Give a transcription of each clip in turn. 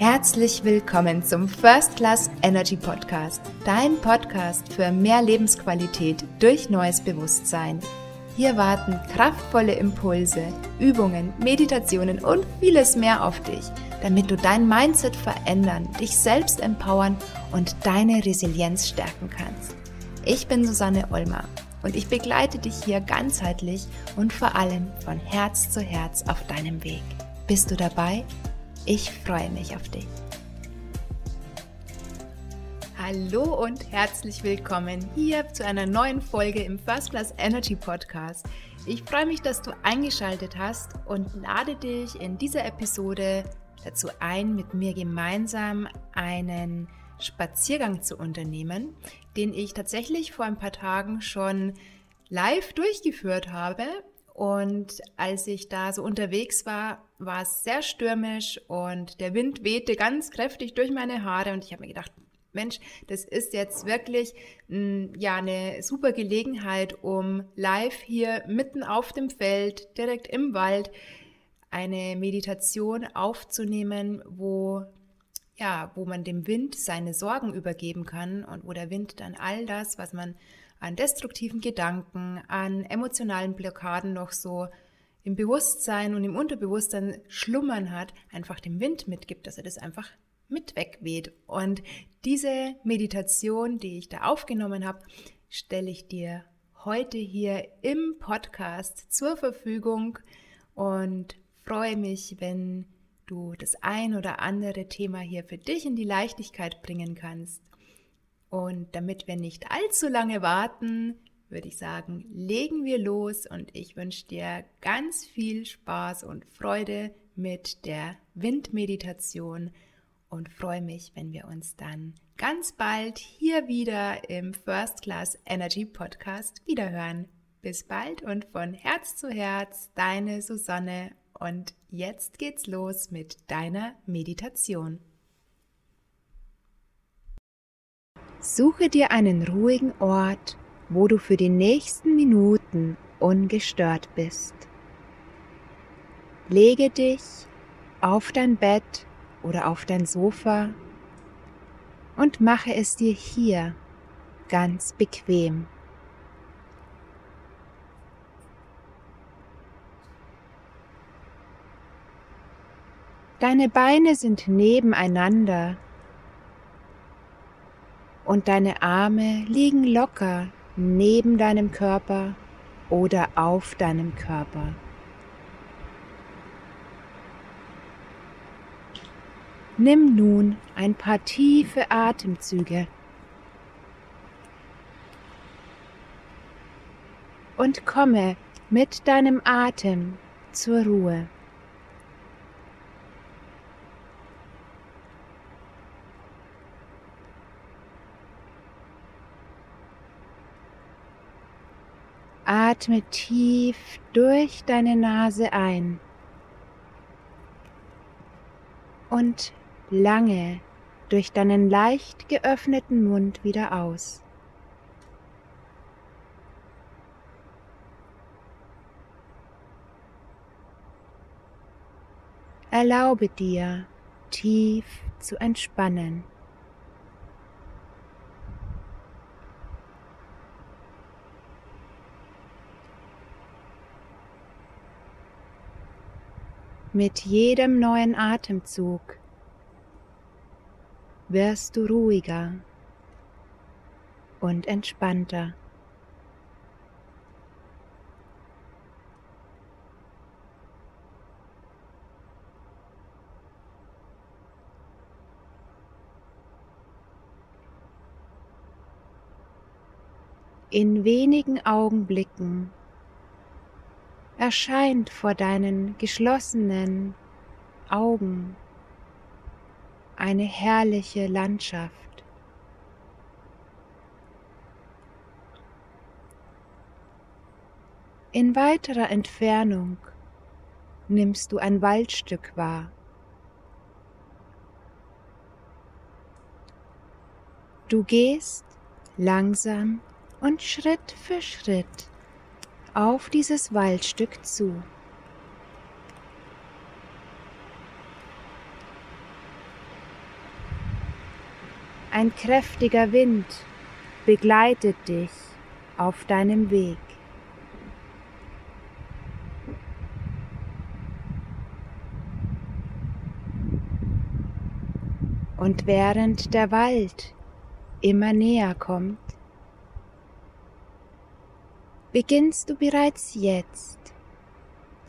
Herzlich willkommen zum First Class Energy Podcast, dein Podcast für mehr Lebensqualität durch neues Bewusstsein. Hier warten kraftvolle Impulse, Übungen, Meditationen und vieles mehr auf dich, damit du dein Mindset verändern, dich selbst empowern und deine Resilienz stärken kannst. Ich bin Susanne Olmer und ich begleite dich hier ganzheitlich und vor allem von Herz zu Herz auf deinem Weg. Bist du dabei? Ich freue mich auf dich. Hallo und herzlich willkommen hier zu einer neuen Folge im First Class Energy Podcast. Ich freue mich, dass du eingeschaltet hast und lade dich in dieser Episode dazu ein, mit mir gemeinsam einen Spaziergang zu unternehmen, den ich tatsächlich vor ein paar Tagen schon live durchgeführt habe und als ich da so unterwegs war, war es sehr stürmisch und der Wind wehte ganz kräftig durch meine Haare und ich habe mir gedacht, Mensch, das ist jetzt wirklich ja eine super Gelegenheit, um live hier mitten auf dem Feld, direkt im Wald, eine Meditation aufzunehmen, wo ja, wo man dem Wind seine Sorgen übergeben kann und wo der Wind dann all das, was man an destruktiven Gedanken, an emotionalen Blockaden noch so im Bewusstsein und im Unterbewusstsein schlummern hat, einfach dem Wind mitgibt, dass er das einfach mit wegweht. Und diese Meditation, die ich da aufgenommen habe, stelle ich dir heute hier im Podcast zur Verfügung und freue mich, wenn du das ein oder andere Thema hier für dich in die Leichtigkeit bringen kannst. Und damit wir nicht allzu lange warten, würde ich sagen, legen wir los und ich wünsche dir ganz viel Spaß und Freude mit der Windmeditation und freue mich, wenn wir uns dann ganz bald hier wieder im First Class Energy Podcast wiederhören. Bis bald und von Herz zu Herz, deine Susanne. Und jetzt geht's los mit deiner Meditation. Suche dir einen ruhigen Ort, wo du für die nächsten Minuten ungestört bist. Lege dich auf dein Bett oder auf dein Sofa und mache es dir hier ganz bequem. Deine Beine sind nebeneinander und deine Arme liegen locker neben deinem Körper oder auf deinem Körper. Nimm nun ein paar tiefe Atemzüge und komme mit deinem Atem zur Ruhe. Atme tief durch deine Nase ein und lange durch deinen leicht geöffneten Mund wieder aus. Erlaube dir, tief zu entspannen. Mit jedem neuen Atemzug wirst du ruhiger und entspannter. In wenigen Augenblicken erscheint vor deinen geschlossenen Augen eine herrliche Landschaft. In weiterer Entfernung nimmst du ein Waldstück wahr. Du gehst langsam und Schritt für Schritt auf dieses Waldstück zu. Ein kräftiger Wind begleitet dich auf deinem Weg. Und während der Wald immer näher kommt, beginnst du bereits jetzt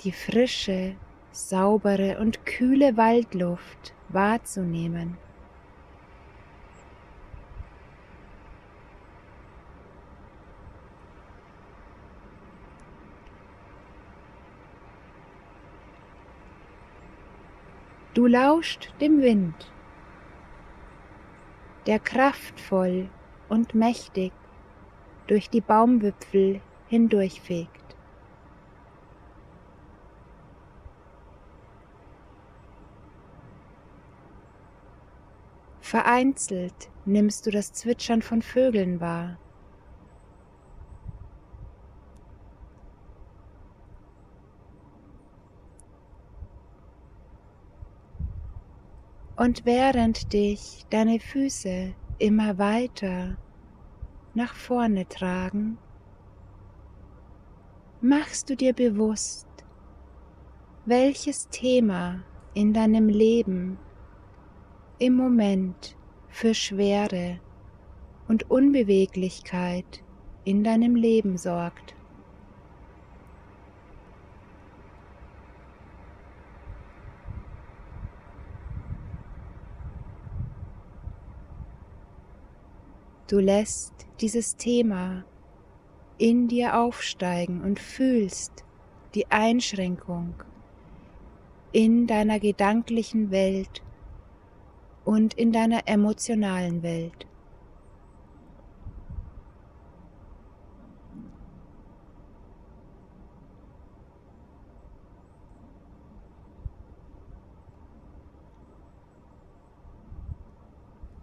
die frische, saubere und kühle Waldluft wahrzunehmen. Du lauscht dem Wind, der kraftvoll und mächtig durch die Baumwipfel hindurchfegt. Vereinzelt nimmst du das Zwitschern von Vögeln wahr. Und während dich deine Füße immer weiter nach vorne tragen, machst du dir bewusst, welches Thema in deinem Leben im Moment für Schwere und Unbeweglichkeit in deinem Leben sorgt. Du lässt dieses Thema in dir aufsteigen und fühlst die Einschränkung in deiner gedanklichen Welt und in deiner emotionalen Welt.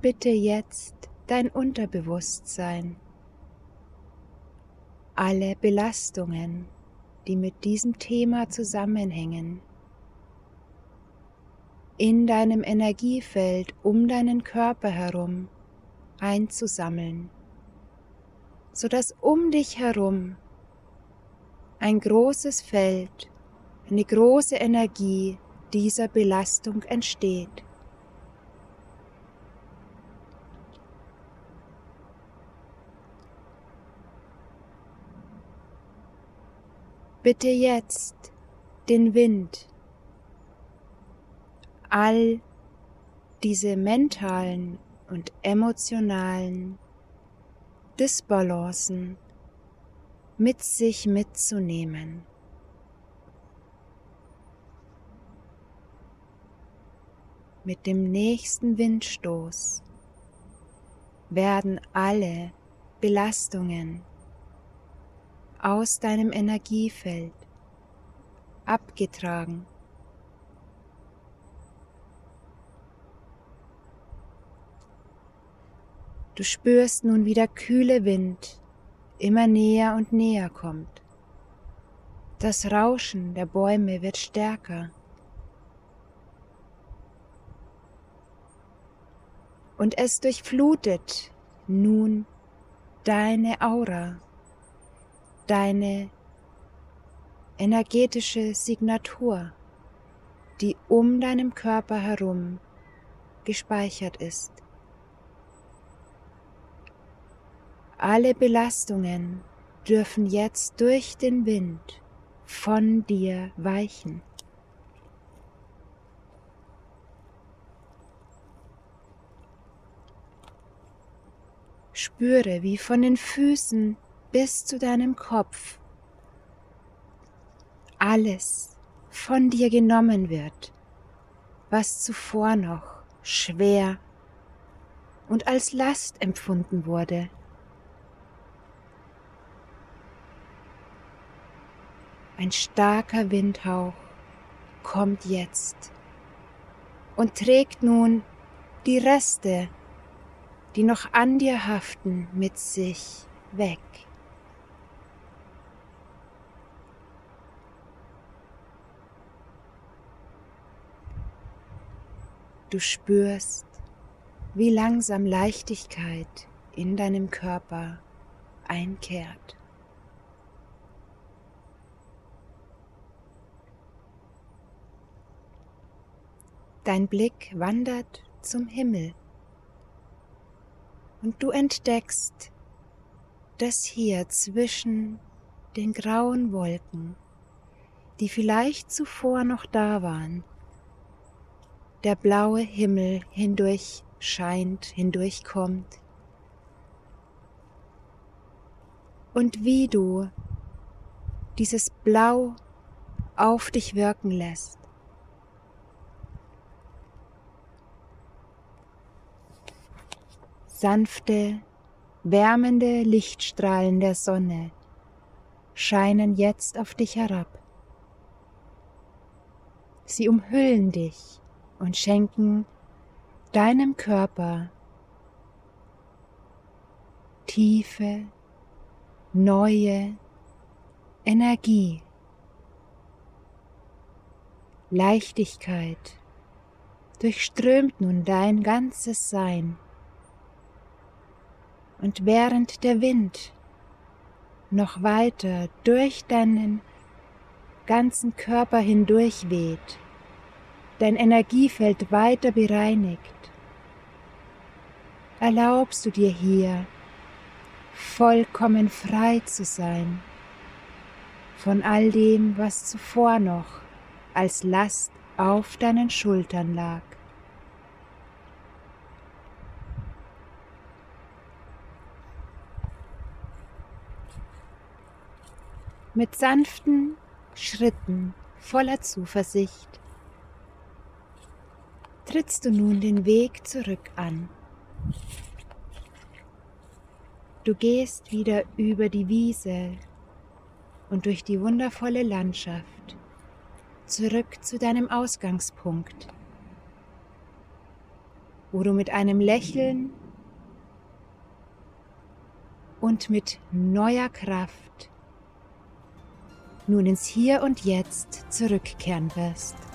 Bitte jetzt dein Unterbewusstsein. Alle Belastungen, die mit diesem Thema zusammenhängen, in deinem Energiefeld um deinen Körper herum einzusammeln, sodass um dich herum ein großes Feld, eine große Energie dieser Belastung entsteht. Bitte jetzt den Wind, all diese mentalen und emotionalen Disbalancen mit sich mitzunehmen. Mit dem nächsten Windstoß werden alle Belastungen aus deinem Energiefeld abgetragen. Du spürst nun, wie der kühle Wind immer näher und näher kommt. Das Rauschen der Bäume wird stärker. Und es durchflutet nun deine Aura deine energetische Signatur, die um deinem Körper herum gespeichert ist. Alle Belastungen dürfen jetzt durch den Wind von dir weichen. Spüre, wie von den Füßen bis zu deinem Kopf alles von dir genommen wird, was zuvor noch schwer und als Last empfunden wurde. Ein starker Windhauch kommt jetzt und trägt nun die Reste, die noch an dir haften, mit sich weg. Du spürst, wie langsam Leichtigkeit in deinem Körper einkehrt. Dein Blick wandert zum Himmel und du entdeckst, dass hier zwischen den grauen Wolken, die vielleicht zuvor noch da waren, der blaue Himmel hindurch scheint, hindurchkommt. Und wie du dieses Blau auf dich wirken lässt. Sanfte, wärmende Lichtstrahlen der Sonne scheinen jetzt auf dich herab. Sie umhüllen dich und schenken deinem Körper tiefe, neue Energie, Leichtigkeit durchströmt nun dein ganzes Sein. Und während der Wind noch weiter durch deinen ganzen Körper hindurch weht, dein Energiefeld weiter bereinigt, erlaubst du dir hier vollkommen frei zu sein von all dem, was zuvor noch als Last auf deinen Schultern lag. Mit sanften Schritten voller Zuversicht trittst du nun den Weg zurück an. Du gehst wieder über die Wiese und durch die wundervolle Landschaft zurück zu deinem Ausgangspunkt, wo du mit einem Lächeln und mit neuer Kraft nun ins Hier und Jetzt zurückkehren wirst.